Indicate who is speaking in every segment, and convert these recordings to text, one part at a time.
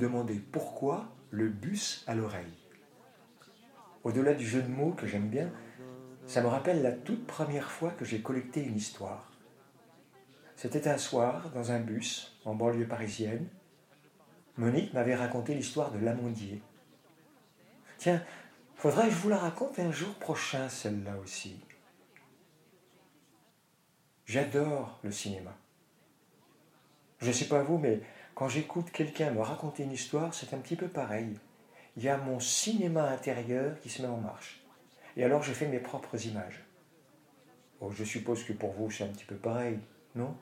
Speaker 1: Demander pourquoi le bus à l'oreille. Au-delà du jeu de mots que j'aime bien, ça me rappelle la toute première fois que j'ai collecté une histoire. C'était un soir, dans un bus, en banlieue parisienne. Monique m'avait raconté l'histoire de l'amandier. Tiens, faudrait que je vous la raconte un jour prochain, celle-là aussi. J'adore le cinéma. Je ne sais pas vous, mais quand j'écoute quelqu'un me raconter une histoire, c'est un petit peu pareil. Il y a mon cinéma intérieur qui se met en marche. Et alors je fais mes propres images. Oh, je suppose que pour vous c'est un petit peu pareil, non?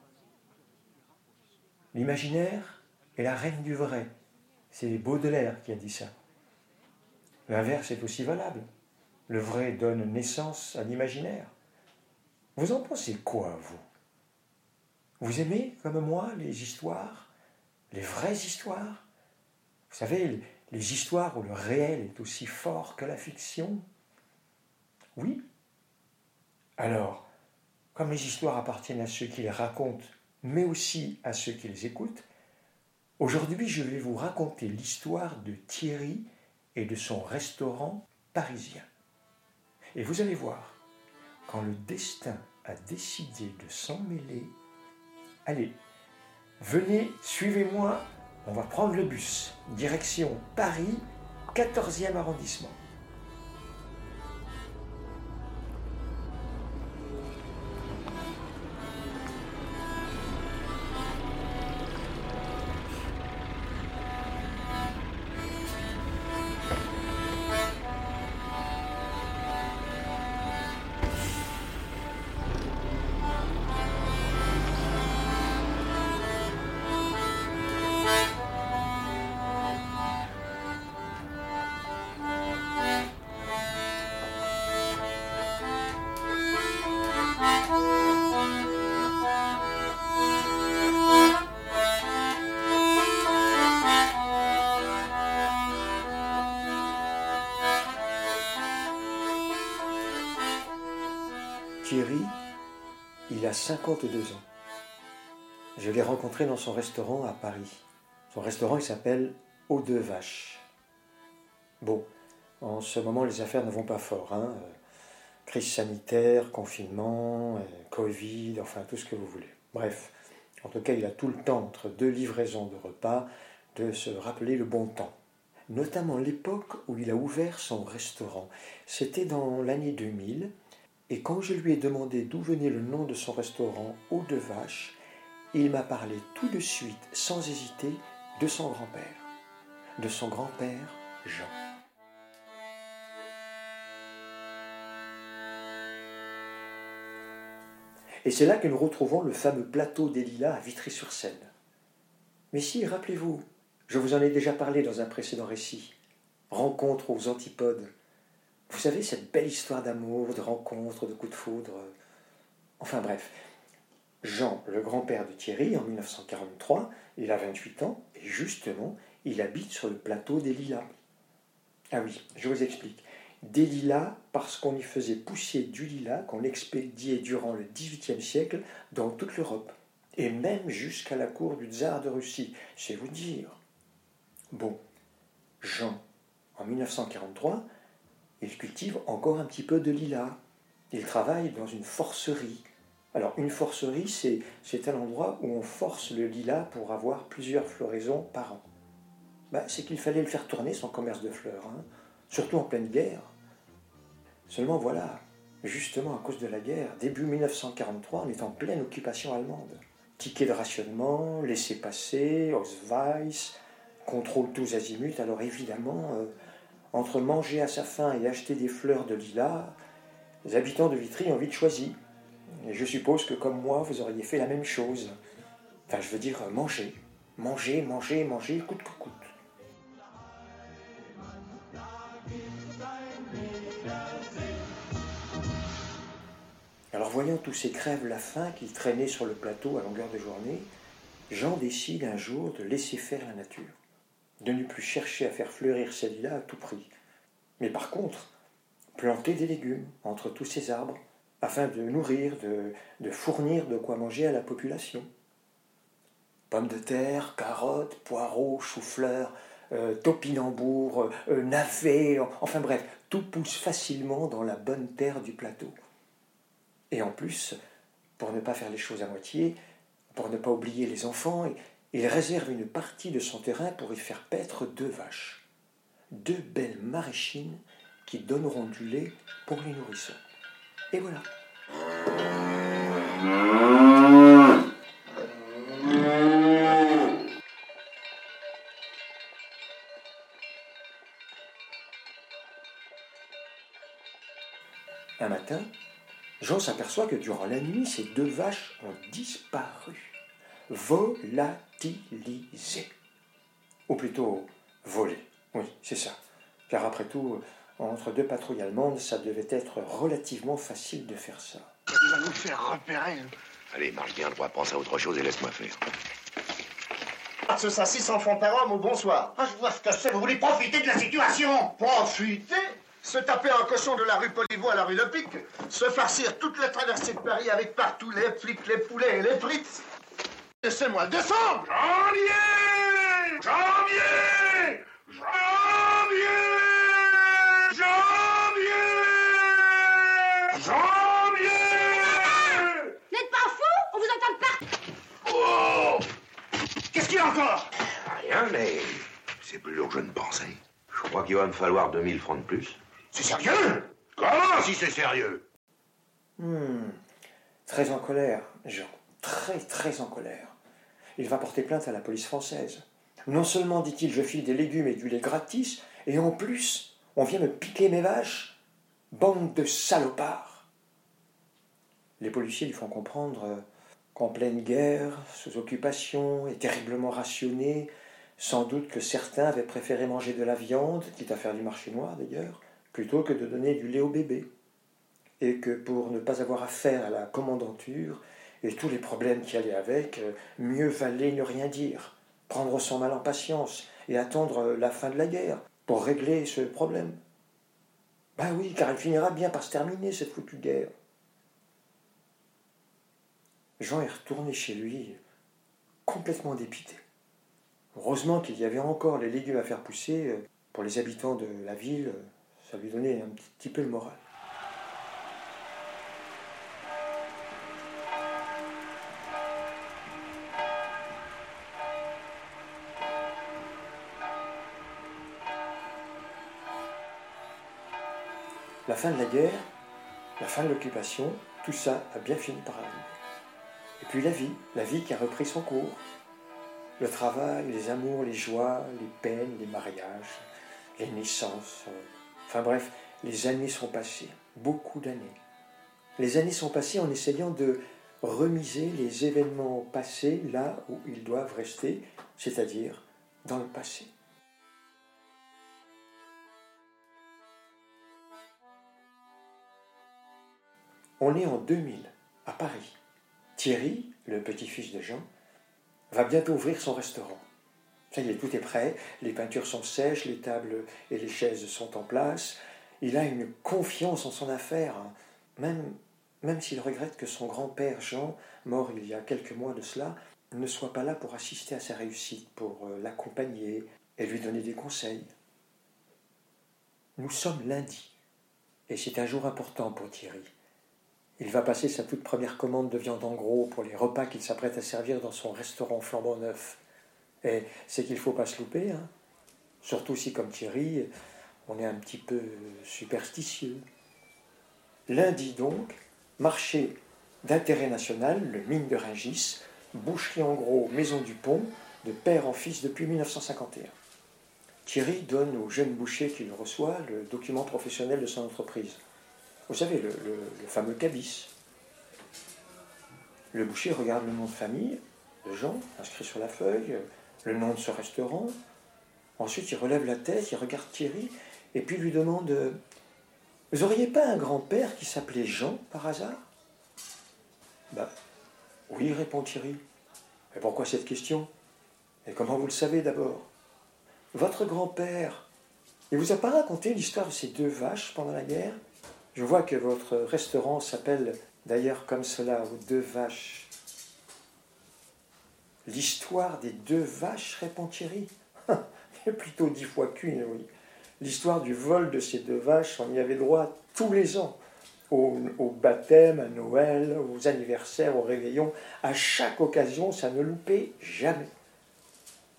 Speaker 1: L'imaginaire est la reine du vrai. C'est Baudelaire qui a dit ça. L'inverse est aussi valable. Le vrai donne naissance à l'imaginaire. Vous en pensez quoi, vous? Vous aimez, comme moi, les histoires? Les vraies histoires. Vous savez, les histoires où le réel est aussi fort que la fiction. Oui. Alors, comme les histoires appartiennent à ceux qui les racontent, mais aussi à ceux qui les écoutent, aujourd'hui je vais vous raconter l'histoire de Thierry et de son restaurant parisien. Et vous allez voir, quand le destin a décidé de s'en mêler, allez, venez, suivez-moi, on va prendre le bus, direction Paris, 14e arrondissement. 52 ans. Je l'ai rencontré dans son restaurant à Paris. Son restaurant, il s'appelle Eau de Vache. Bon, en ce moment, les affaires ne vont pas fort. Hein. Crise sanitaire, confinement, Covid, enfin tout ce que vous voulez. Bref, en tout cas, il a tout le temps, entre deux livraisons de repas, de se rappeler le bon temps. Notamment l'époque où il a ouvert son restaurant. C'était dans l'année 2000. Et quand je lui ai demandé d'où venait le nom de son restaurant Eau de Vache, il m'a parlé tout de suite, sans hésiter, de son grand-père, de son grand-père Jean. Et c'est là que nous retrouvons le fameux plateau des Lilas à Vitry-sur-Seine. Mais si, rappelez-vous, je vous en ai déjà parlé dans un précédent récit. Rencontre aux antipodes, vous savez, cette belle histoire d'amour, de rencontre, de coup de foudre. Enfin bref, Jean, le grand-père de Thierry, en 1943, il a 28 ans, et justement, il habite sur le plateau des Lilas. Ah oui, je vous explique. Des lilas parce qu'on y faisait pousser du lilas qu'on expédiait durant le XVIIIe siècle dans toute l'Europe, et même jusqu'à la cour du tsar de Russie, c'est vous dire. Bon, Jean, en 1943, il cultive encore un petit peu de lilas. Il travaille dans une forcerie. Alors une forcerie, c'est un endroit où on force le lilas pour avoir plusieurs floraisons par an. Bah, c'est qu'il fallait le faire tourner son commerce de fleurs, hein. surtout en pleine guerre. Seulement voilà, justement à cause de la guerre, début 1943, on est en pleine occupation allemande. Ticket de rationnement, laisser passer, Ausweis, contrôle tous azimuts, alors évidemment, euh, entre manger à sa faim et acheter des fleurs de lilas, les habitants de Vitry ont vite choisi. Et je suppose que comme moi, vous auriez fait la même chose. Enfin, je veux dire, manger. Manger, manger, manger, coûte que coûte. Alors voyant tous ces crèves la faim qui traînaient sur le plateau à longueur de journée, Jean décide un jour de laisser faire la nature, de ne plus chercher à faire fleurir celle-là à tout prix, mais par contre planter des légumes entre tous ces arbres afin de nourrir, de, fournir de quoi manger à la population. Pommes de terre, carottes, poireaux, choux-fleurs, euh, topinambours, euh, navets, enfin bref, tout pousse facilement dans la bonne terre du plateau. Et en plus, pour ne pas faire les choses à moitié, pour ne pas oublier les enfants, il réserve une partie de son terrain pour y faire paître deux vaches, deux belles maraîchines qui donneront du lait pour les nourrissons. Et voilà. Un matin, Jean s'aperçoit que durant la nuit, ces deux vaches ont disparu, volatilisées. Ou plutôt volées. Oui, c'est ça. Car après tout, entre deux patrouilles allemandes, ça devait être relativement facile de faire ça.
Speaker 2: Il va nous faire repérer.
Speaker 3: Allez, marche bien droit, pense à autre chose et laisse-moi faire.
Speaker 2: Ce ça 600 francs par homme au bonsoir.
Speaker 4: Ah, je vois ce que c'est, vous voulez profiter de la situation
Speaker 2: Profiter? Se taper un cochon de la rue Poliveau à la rue Pique, se farcir toute la traversée de Paris avec partout les flics, les poulets et les frites. Laissez-moi descendre.
Speaker 5: Janvier Janvier Janvier Janvier Janvier
Speaker 6: N'êtes pas fou? On vous entend pas
Speaker 5: Oh!
Speaker 4: Qu'est-ce qu'il y a encore?
Speaker 3: Rien, mais c'est plus lourd que je ne pensais. Je crois qu'il va me falloir 2000 francs de plus.
Speaker 4: C'est sérieux?
Speaker 5: Comment si c'est sérieux?
Speaker 1: Hmm. Très en colère, Jean. Très, très en colère. Il va porter plainte à la police française. Non seulement, dit-il, je file des légumes et du lait gratis, et en plus, on vient me piquer mes vaches. Bande de salopards. Les policiers lui font comprendre euh, qu'en pleine guerre, sous occupation et terriblement rationné, sans doute que certains avaient préféré manger de la viande, quitte à faire du marché noir d'ailleurs, plutôt que de donner du lait au bébé, et que pour ne pas avoir affaire à la commandanture et tous les problèmes qui allaient avec, euh, mieux valait ne rien dire, prendre son mal en patience et attendre la fin de la guerre pour régler ce problème. Ben oui, car elle finira bien par se terminer, cette foutue guerre. Jean est retourné chez lui, complètement dépité. Heureusement qu'il y avait encore les légumes à faire pousser. euh, Pour les habitants de la ville, euh, ça lui donnait un petit peu le moral. La fin de la guerre, la fin de l'occupation, tout ça a bien fini par arriver. Et puis la vie, la vie qui a repris son cours. Le travail, les amours, les joies, les peines, les mariages, les naissances. euh, Enfin bref, les années sont passées, beaucoup d'années. Les années sont passées en essayant de remiser les événements passés là où ils doivent rester, c'est-à-dire dans le passé. On est en 2000, à Paris. Thierry, le petit-fils de Jean, va bientôt ouvrir son restaurant. Ça y est, tout est prêt, les peintures sont sèches, les tables et les chaises sont en place. Il a une confiance en son affaire, hein. même, même s'il regrette que son grand-père Jean, mort il y a quelques mois de cela, ne soit pas là pour assister à sa réussite, pour euh, l'accompagner et lui donner des conseils. Nous sommes lundi, et c'est un jour important pour Thierry. Il va passer sa toute première commande de viande en gros pour les repas qu'il s'apprête à servir dans son restaurant flambant neuf. Et c'est qu'il ne faut pas se louper, hein. surtout si, comme Thierry, on est un petit peu superstitieux. Lundi donc, marché d'intérêt national, le mine de Rungis, boucherie en gros, maison du pont, de père en fils depuis 1951. Thierry donne au jeune boucher qui le reçoit le document professionnel de son entreprise. Vous savez, le, fameux cabis. Le boucher regarde le nom de famille de Jean, inscrit sur la feuille, le nom de ce restaurant. Ensuite, il relève la tête, il regarde Thierry, et puis lui demande Vous auriez pas un grand-père qui s'appelait Jean par hasard? Bah, oui, répond Thierry. Mais pourquoi cette question? Et comment vous le savez d'abord Votre grand-père, il vous a pas raconté l'histoire de ces deux vaches pendant la guerre? Je vois que votre restaurant s'appelle d'ailleurs comme cela, aux deux vaches. L'histoire des deux vaches, répond Thierry. Plutôt dix fois qu'une, oui. L'histoire du vol de ces deux vaches, on y avait droit tous les ans au, baptême, à Noël, aux anniversaires, aux réveillons. À chaque occasion, ça ne loupait jamais.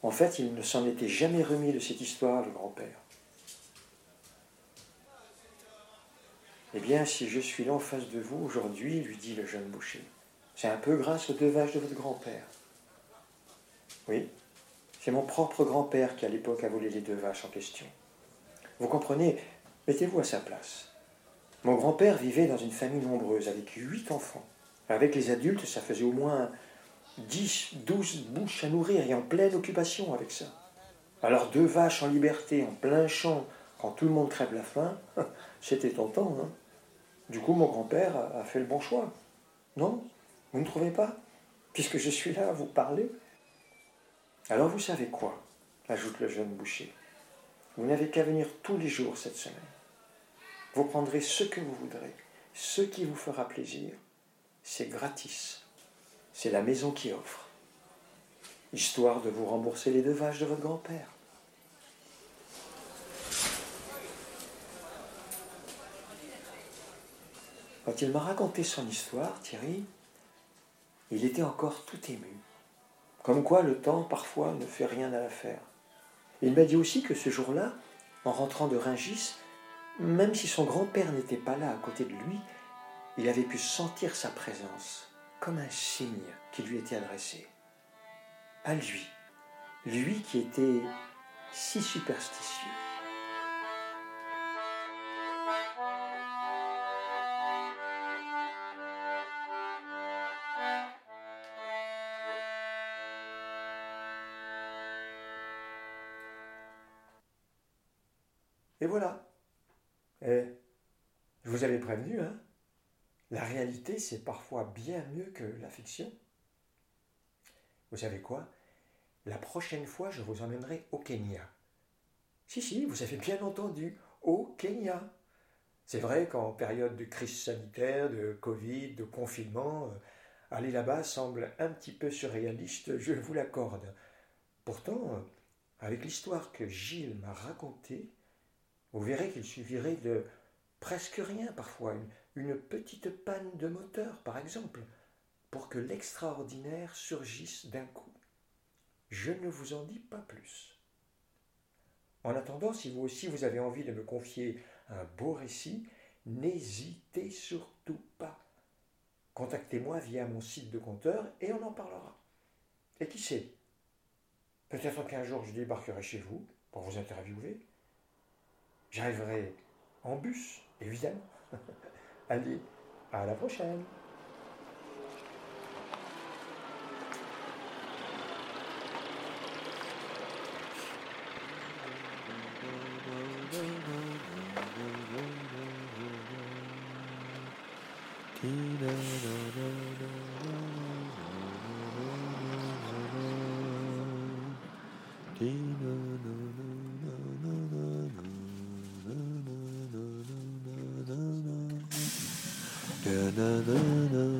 Speaker 1: En fait, il ne s'en était jamais remis de cette histoire, le grand-père. Eh bien, si je suis là en face de vous aujourd'hui, lui dit le jeune boucher, c'est un peu grâce aux deux vaches de votre grand-père. Oui, c'est mon propre grand-père qui à l'époque a volé les deux vaches en question. Vous comprenez Mettez-vous à sa place. Mon grand-père vivait dans une famille nombreuse, avec huit enfants. Avec les adultes, ça faisait au moins dix, douze bouches à nourrir et en pleine occupation avec ça. Alors deux vaches en liberté, en plein champ, quand tout le monde crève la faim, c'était tentant. Hein du coup, mon grand-père a fait le bon choix. Non Vous ne trouvez pas? Puisque je suis là à vous parler. Alors vous savez quoi? Ajoute le jeune boucher. Vous n'avez qu'à venir tous les jours cette semaine. Vous prendrez ce que vous voudrez, ce qui vous fera plaisir. C'est gratis. C'est la maison qui offre. Histoire de vous rembourser les deux de votre grand-père. Quand il m'a raconté son histoire, Thierry, il était encore tout ému. Comme quoi le temps, parfois, ne fait rien à l'affaire. Il m'a dit aussi que ce jour-là, en rentrant de Ringis, même si son grand-père n'était pas là à côté de lui, il avait pu sentir sa présence, comme un signe qui lui était adressé. À lui, lui qui était si superstitieux. Prévenu, hein La réalité, c'est parfois bien mieux que la fiction. Vous savez quoi? La prochaine fois, je vous emmènerai au Kenya. Si, si, vous avez bien entendu, au Kenya. C'est vrai qu'en période de crise sanitaire, de Covid, de confinement, euh, aller là-bas semble un petit peu surréaliste, je vous l'accorde. Pourtant, euh, avec l'histoire que Gilles m'a racontée, vous verrez qu'il suffirait de presque rien parfois, une, petite panne de moteur par exemple, pour que l'extraordinaire surgisse d'un coup. Je ne vous en dis pas plus. En attendant, si vous aussi vous avez envie de me confier un beau récit, n'hésitez surtout pas. Contactez-moi via mon site de compteur et on en parlera. Et qui sait Peut-être qu'un jour je débarquerai chez vous pour vous interviewer. J'arriverai en bus, évidemment. Allez, à la prochaine. La la la